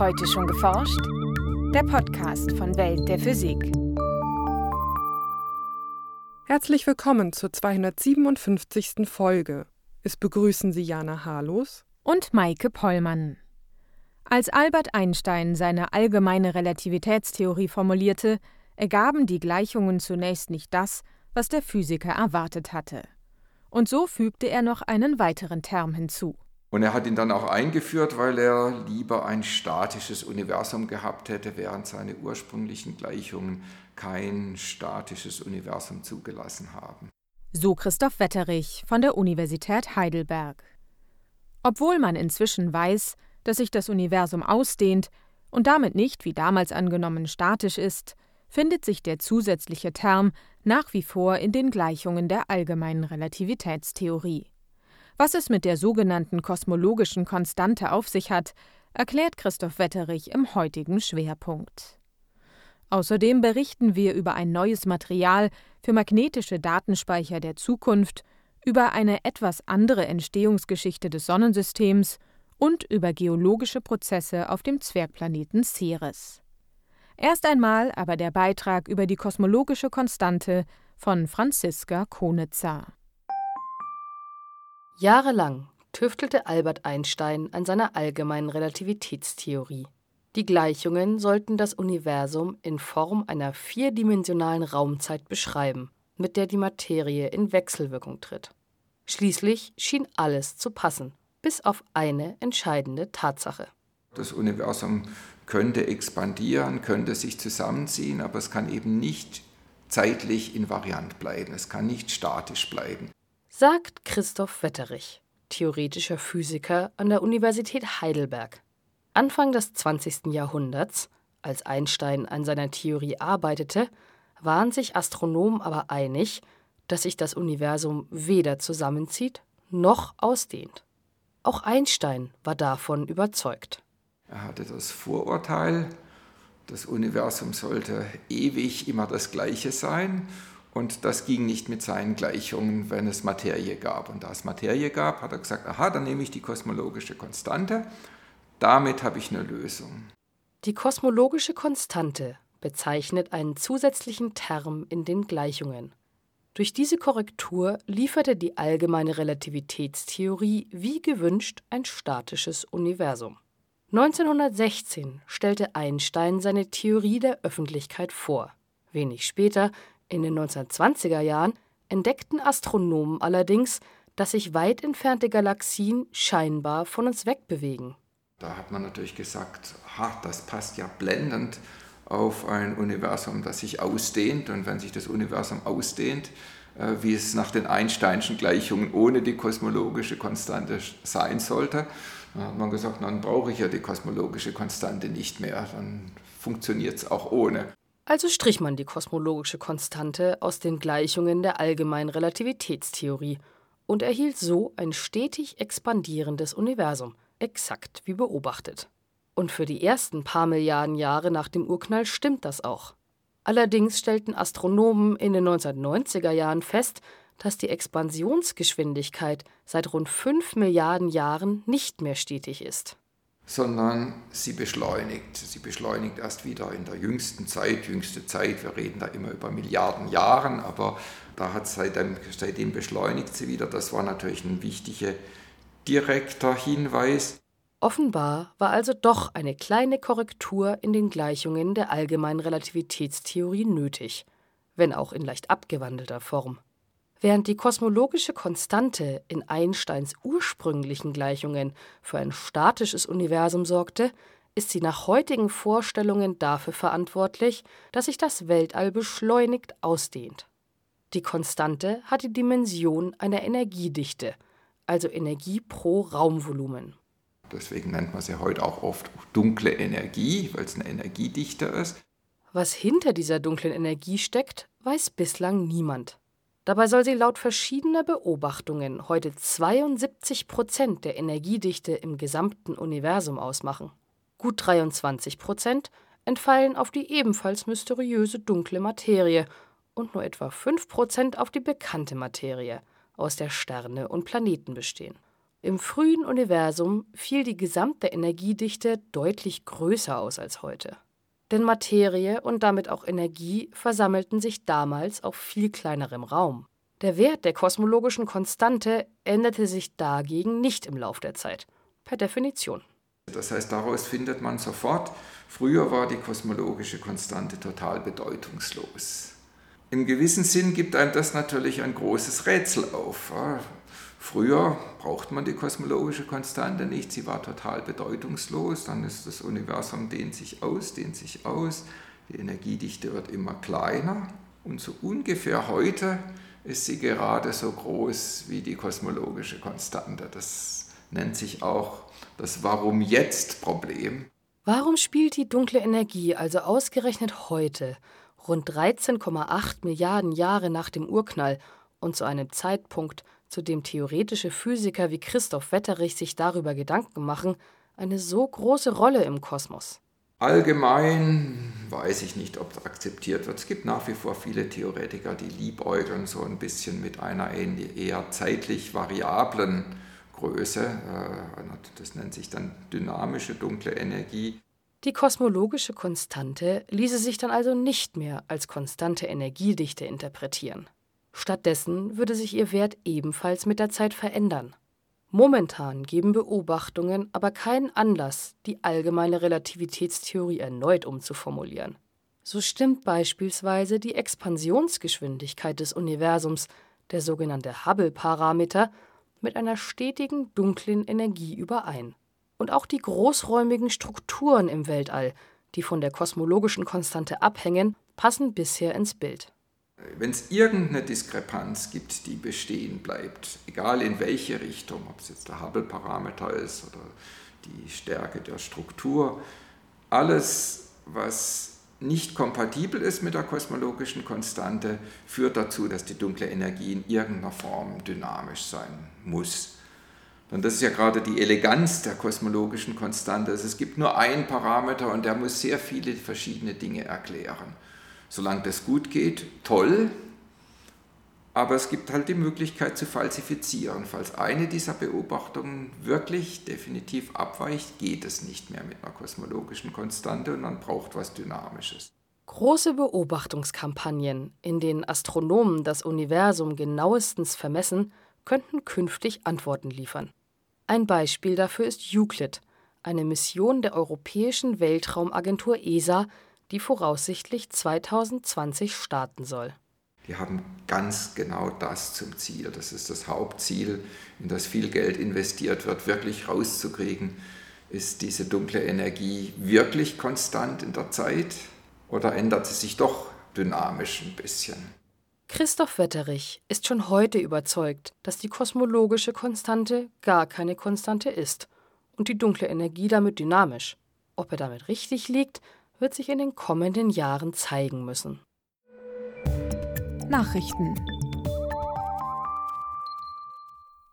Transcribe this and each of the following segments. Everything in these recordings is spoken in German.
Heute schon geforscht? Der Podcast von Welt der Physik. Herzlich willkommen zur 257. Folge. Es begrüßen Sie Jana Harlos und Maike Pollmann. Als Albert Einstein seine allgemeine Relativitätstheorie formulierte, ergaben die Gleichungen zunächst nicht das, was der Physiker erwartet hatte. Und so fügte er noch einen weiteren Term hinzu. Und er hat ihn dann auch eingeführt, weil er lieber ein statisches Universum gehabt hätte, während seine ursprünglichen Gleichungen kein statisches Universum zugelassen haben. So Christoph Wetterich von der Universität Heidelberg. Obwohl man inzwischen weiß, dass sich das Universum ausdehnt und damit nicht, wie damals angenommen, statisch ist, findet sich der zusätzliche Term nach wie vor in den Gleichungen der allgemeinen Relativitätstheorie. Was es mit der sogenannten kosmologischen Konstante auf sich hat, erklärt Christoph Wetterich im heutigen Schwerpunkt. Außerdem berichten wir über ein neues Material für magnetische Datenspeicher der Zukunft, über eine etwas andere Entstehungsgeschichte des Sonnensystems und über geologische Prozesse auf dem Zwergplaneten Ceres. Erst einmal aber der Beitrag über die kosmologische Konstante von Franziska Konitzer. Jahrelang tüftelte Albert Einstein an seiner allgemeinen Relativitätstheorie. Die Gleichungen sollten das Universum in Form einer vierdimensionalen Raumzeit beschreiben, mit der die Materie in Wechselwirkung tritt. Schließlich schien alles zu passen, bis auf eine entscheidende Tatsache. Das Universum könnte expandieren, könnte sich zusammenziehen, aber es kann eben nicht zeitlich invariant bleiben, es kann nicht statisch bleiben sagt Christoph Wetterich, theoretischer Physiker an der Universität Heidelberg. Anfang des 20. Jahrhunderts, als Einstein an seiner Theorie arbeitete, waren sich Astronomen aber einig, dass sich das Universum weder zusammenzieht noch ausdehnt. Auch Einstein war davon überzeugt. Er hatte das Vorurteil, das Universum sollte ewig immer das gleiche sein und das ging nicht mit seinen Gleichungen, wenn es Materie gab. Und da es Materie gab, hat er gesagt, aha, dann nehme ich die kosmologische Konstante. Damit habe ich eine Lösung. Die kosmologische Konstante bezeichnet einen zusätzlichen Term in den Gleichungen. Durch diese Korrektur lieferte die allgemeine Relativitätstheorie wie gewünscht ein statisches Universum. 1916 stellte Einstein seine Theorie der Öffentlichkeit vor. Wenig später in den 1920er Jahren entdeckten Astronomen allerdings, dass sich weit entfernte Galaxien scheinbar von uns wegbewegen. Da hat man natürlich gesagt, ha, das passt ja blendend auf ein Universum, das sich ausdehnt. Und wenn sich das Universum ausdehnt, äh, wie es nach den Einsteinschen Gleichungen ohne die kosmologische Konstante sein sollte, dann hat man gesagt, dann brauche ich ja die kosmologische Konstante nicht mehr, dann funktioniert es auch ohne. Also strich man die kosmologische Konstante aus den Gleichungen der allgemeinen Relativitätstheorie und erhielt so ein stetig expandierendes Universum, exakt wie beobachtet. Und für die ersten paar Milliarden Jahre nach dem Urknall stimmt das auch. Allerdings stellten Astronomen in den 1990er Jahren fest, dass die Expansionsgeschwindigkeit seit rund 5 Milliarden Jahren nicht mehr stetig ist sondern sie beschleunigt. Sie beschleunigt erst wieder in der jüngsten Zeit, jüngste Zeit, wir reden da immer über Milliarden Jahren, aber da hat seitdem, seitdem beschleunigt sie wieder. Das war natürlich ein wichtiger direkter Hinweis. Offenbar war also doch eine kleine Korrektur in den Gleichungen der allgemeinen Relativitätstheorie nötig, wenn auch in leicht abgewandelter Form. Während die kosmologische Konstante in Einsteins ursprünglichen Gleichungen für ein statisches Universum sorgte, ist sie nach heutigen Vorstellungen dafür verantwortlich, dass sich das Weltall beschleunigt ausdehnt. Die Konstante hat die Dimension einer Energiedichte, also Energie pro Raumvolumen. Deswegen nennt man sie heute auch oft dunkle Energie, weil es eine Energiedichte ist. Was hinter dieser dunklen Energie steckt, weiß bislang niemand. Dabei soll sie laut verschiedener Beobachtungen heute 72 Prozent der Energiedichte im gesamten Universum ausmachen. Gut 23 Prozent entfallen auf die ebenfalls mysteriöse dunkle Materie und nur etwa 5 Prozent auf die bekannte Materie, aus der Sterne und Planeten bestehen. Im frühen Universum fiel die gesamte Energiedichte deutlich größer aus als heute. Denn Materie und damit auch Energie versammelten sich damals auf viel kleinerem Raum. Der Wert der kosmologischen Konstante änderte sich dagegen nicht im Lauf der Zeit, per Definition. Das heißt, daraus findet man sofort, früher war die kosmologische Konstante total bedeutungslos. Im gewissen Sinn gibt einem das natürlich ein großes Rätsel auf. Früher braucht man die kosmologische Konstante nicht, sie war total bedeutungslos, dann ist das Universum dehnt sich aus, dehnt sich aus, die Energiedichte wird immer kleiner und so ungefähr heute ist sie gerade so groß wie die kosmologische Konstante. Das nennt sich auch das Warum jetzt Problem. Warum spielt die dunkle Energie also ausgerechnet heute, rund 13,8 Milliarden Jahre nach dem Urknall und zu einem Zeitpunkt, zu dem theoretische Physiker wie Christoph Wetterich sich darüber Gedanken machen, eine so große Rolle im Kosmos? Allgemein weiß ich nicht, ob es akzeptiert wird. Es gibt nach wie vor viele Theoretiker, die liebäugeln so ein bisschen mit einer eher zeitlich variablen Größe. Äh, das nennt sich dann dynamische dunkle Energie. Die kosmologische Konstante ließe sich dann also nicht mehr als konstante Energiedichte interpretieren. Stattdessen würde sich ihr Wert ebenfalls mit der Zeit verändern. Momentan geben Beobachtungen aber keinen Anlass, die allgemeine Relativitätstheorie erneut umzuformulieren. So stimmt beispielsweise die Expansionsgeschwindigkeit des Universums, der sogenannte Hubble-Parameter, mit einer stetigen dunklen Energie überein. Und auch die großräumigen Strukturen im Weltall, die von der kosmologischen Konstante abhängen, passen bisher ins Bild. Wenn es irgendeine Diskrepanz gibt, die bestehen bleibt, egal in welche Richtung, ob es jetzt der Hubble-Parameter ist oder die Stärke der Struktur, alles, was nicht kompatibel ist mit der kosmologischen Konstante, führt dazu, dass die dunkle Energie in irgendeiner Form dynamisch sein muss. Und das ist ja gerade die Eleganz der kosmologischen Konstante. Also es gibt nur einen Parameter und der muss sehr viele verschiedene Dinge erklären solange das gut geht, toll. Aber es gibt halt die Möglichkeit zu falsifizieren. Falls eine dieser Beobachtungen wirklich definitiv abweicht, geht es nicht mehr mit einer kosmologischen Konstante und man braucht was Dynamisches. Große Beobachtungskampagnen, in denen Astronomen das Universum genauestens vermessen, könnten künftig Antworten liefern. Ein Beispiel dafür ist Euclid, eine Mission der Europäischen Weltraumagentur ESA, die voraussichtlich 2020 starten soll. Die haben ganz genau das zum Ziel. Das ist das Hauptziel, in das viel Geld investiert wird, wirklich rauszukriegen, ist diese dunkle Energie wirklich konstant in der Zeit oder ändert sie sich doch dynamisch ein bisschen? Christoph Wetterich ist schon heute überzeugt, dass die kosmologische Konstante gar keine Konstante ist und die dunkle Energie damit dynamisch. Ob er damit richtig liegt, wird sich in den kommenden Jahren zeigen müssen. Nachrichten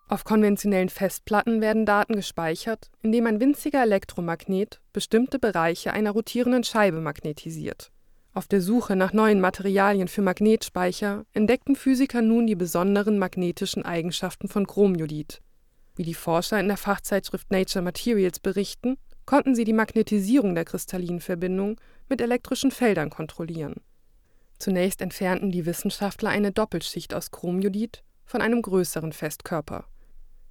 Auf konventionellen Festplatten werden Daten gespeichert, indem ein winziger Elektromagnet bestimmte Bereiche einer rotierenden Scheibe magnetisiert. Auf der Suche nach neuen Materialien für Magnetspeicher entdeckten Physiker nun die besonderen magnetischen Eigenschaften von Chromjodid. Wie die Forscher in der Fachzeitschrift Nature Materials berichten, konnten sie die Magnetisierung der kristallinen Verbindung mit elektrischen Feldern kontrollieren. Zunächst entfernten die Wissenschaftler eine Doppelschicht aus Chromjodid von einem größeren Festkörper.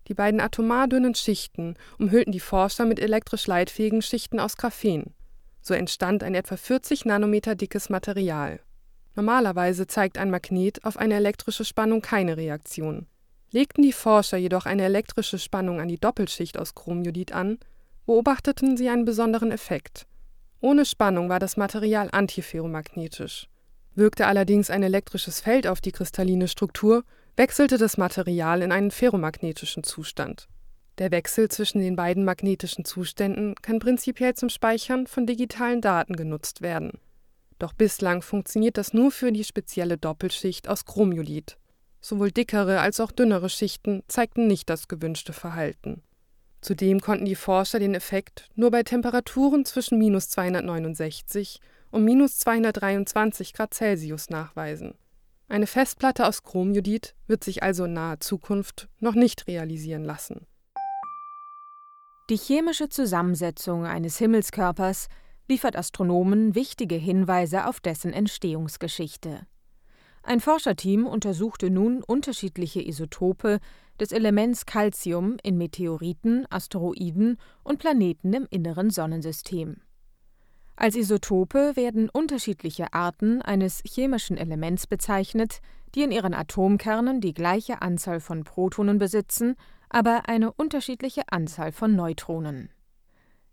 Die beiden atomar dünnen Schichten umhüllten die Forscher mit elektrisch leitfähigen Schichten aus Graphen. So entstand ein etwa 40 Nanometer dickes Material. Normalerweise zeigt ein Magnet auf eine elektrische Spannung keine Reaktion. Legten die Forscher jedoch eine elektrische Spannung an die Doppelschicht aus Chromjodid an, beobachteten sie einen besonderen Effekt. Ohne Spannung war das Material antiferromagnetisch. Wirkte allerdings ein elektrisches Feld auf die kristalline Struktur, wechselte das Material in einen ferromagnetischen Zustand. Der Wechsel zwischen den beiden magnetischen Zuständen kann prinzipiell zum Speichern von digitalen Daten genutzt werden. Doch bislang funktioniert das nur für die spezielle Doppelschicht aus Chromjodid. Sowohl dickere als auch dünnere Schichten zeigten nicht das gewünschte Verhalten. Zudem konnten die Forscher den Effekt nur bei Temperaturen zwischen minus 269 und minus 223 Grad Celsius nachweisen. Eine Festplatte aus Chromjodid wird sich also in naher Zukunft noch nicht realisieren lassen. Die chemische Zusammensetzung eines Himmelskörpers liefert Astronomen wichtige Hinweise auf dessen Entstehungsgeschichte. Ein Forscherteam untersuchte nun unterschiedliche Isotope des Elements Calcium in Meteoriten, Asteroiden und Planeten im inneren Sonnensystem. Als Isotope werden unterschiedliche Arten eines chemischen Elements bezeichnet, die in ihren Atomkernen die gleiche Anzahl von Protonen besitzen aber eine unterschiedliche Anzahl von Neutronen.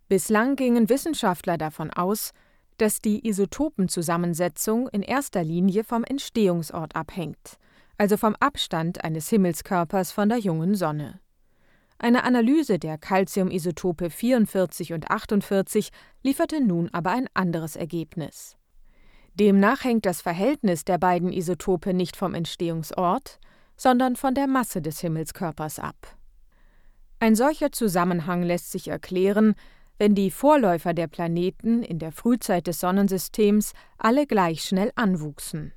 Bislang gingen Wissenschaftler davon aus, dass die Isotopenzusammensetzung in erster Linie vom Entstehungsort abhängt, also vom Abstand eines Himmelskörpers von der jungen Sonne. Eine Analyse der Calciumisotope 44 und 48 lieferte nun aber ein anderes Ergebnis. Demnach hängt das Verhältnis der beiden Isotope nicht vom Entstehungsort, sondern von der Masse des Himmelskörpers ab. Ein solcher Zusammenhang lässt sich erklären, wenn die Vorläufer der Planeten in der Frühzeit des Sonnensystems alle gleich schnell anwuchsen.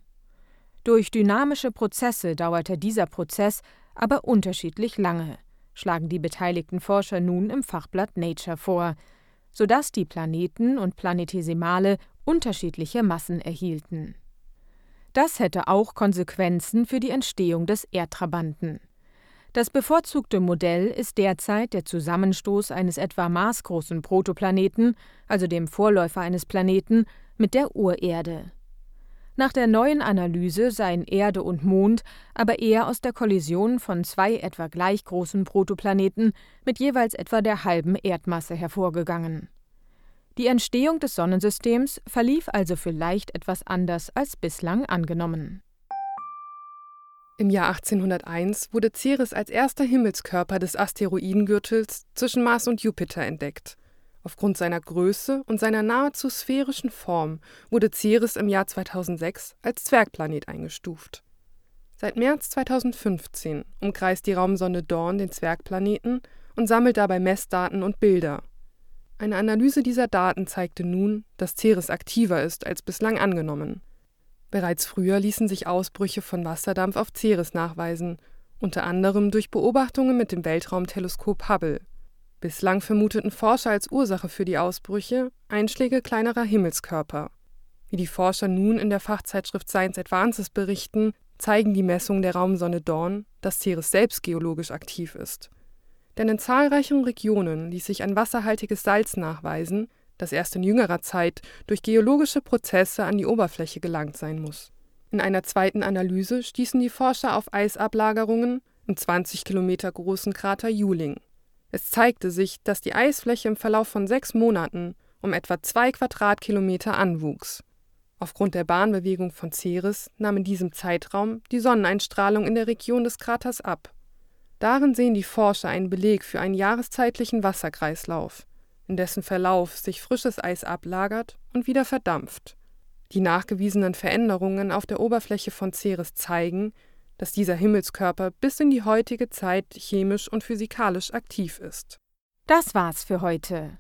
Durch dynamische Prozesse dauerte dieser Prozess aber unterschiedlich lange, schlagen die beteiligten Forscher nun im Fachblatt Nature vor, sodass die Planeten und Planetesimale unterschiedliche Massen erhielten. Das hätte auch Konsequenzen für die Entstehung des Erdtrabanten. Das bevorzugte Modell ist derzeit der Zusammenstoß eines etwa maßgroßen Protoplaneten, also dem Vorläufer eines Planeten, mit der Urerde. Nach der neuen Analyse seien Erde und Mond aber eher aus der Kollision von zwei etwa gleich großen Protoplaneten mit jeweils etwa der halben Erdmasse hervorgegangen. Die Entstehung des Sonnensystems verlief also vielleicht etwas anders als bislang angenommen im Jahr 1801 wurde Ceres als erster Himmelskörper des Asteroidengürtels zwischen Mars und Jupiter entdeckt. Aufgrund seiner Größe und seiner nahezu sphärischen Form wurde Ceres im Jahr 2006 als Zwergplanet eingestuft. Seit März 2015 umkreist die Raumsonde Dawn den Zwergplaneten und sammelt dabei Messdaten und Bilder. Eine Analyse dieser Daten zeigte nun, dass Ceres aktiver ist als bislang angenommen. Bereits früher ließen sich Ausbrüche von Wasserdampf auf Ceres nachweisen, unter anderem durch Beobachtungen mit dem Weltraumteleskop Hubble. Bislang vermuteten Forscher als Ursache für die Ausbrüche Einschläge kleinerer Himmelskörper. Wie die Forscher nun in der Fachzeitschrift Science Advances berichten, zeigen die Messungen der Raumsonde Dawn, dass Ceres selbst geologisch aktiv ist. Denn in zahlreichen Regionen ließ sich ein wasserhaltiges Salz nachweisen, das erst in jüngerer Zeit durch geologische Prozesse an die Oberfläche gelangt sein muss. In einer zweiten Analyse stießen die Forscher auf Eisablagerungen im 20 Kilometer großen Krater Juling. Es zeigte sich, dass die Eisfläche im Verlauf von sechs Monaten um etwa zwei Quadratkilometer anwuchs. Aufgrund der Bahnbewegung von Ceres nahm in diesem Zeitraum die Sonneneinstrahlung in der Region des Kraters ab. Darin sehen die Forscher einen Beleg für einen jahreszeitlichen Wasserkreislauf in dessen Verlauf sich frisches Eis ablagert und wieder verdampft. Die nachgewiesenen Veränderungen auf der Oberfläche von Ceres zeigen, dass dieser Himmelskörper bis in die heutige Zeit chemisch und physikalisch aktiv ist. Das war's für heute.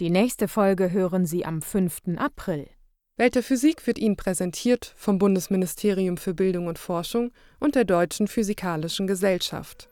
Die nächste Folge hören Sie am 5. April. Welt der Physik wird Ihnen präsentiert vom Bundesministerium für Bildung und Forschung und der Deutschen Physikalischen Gesellschaft.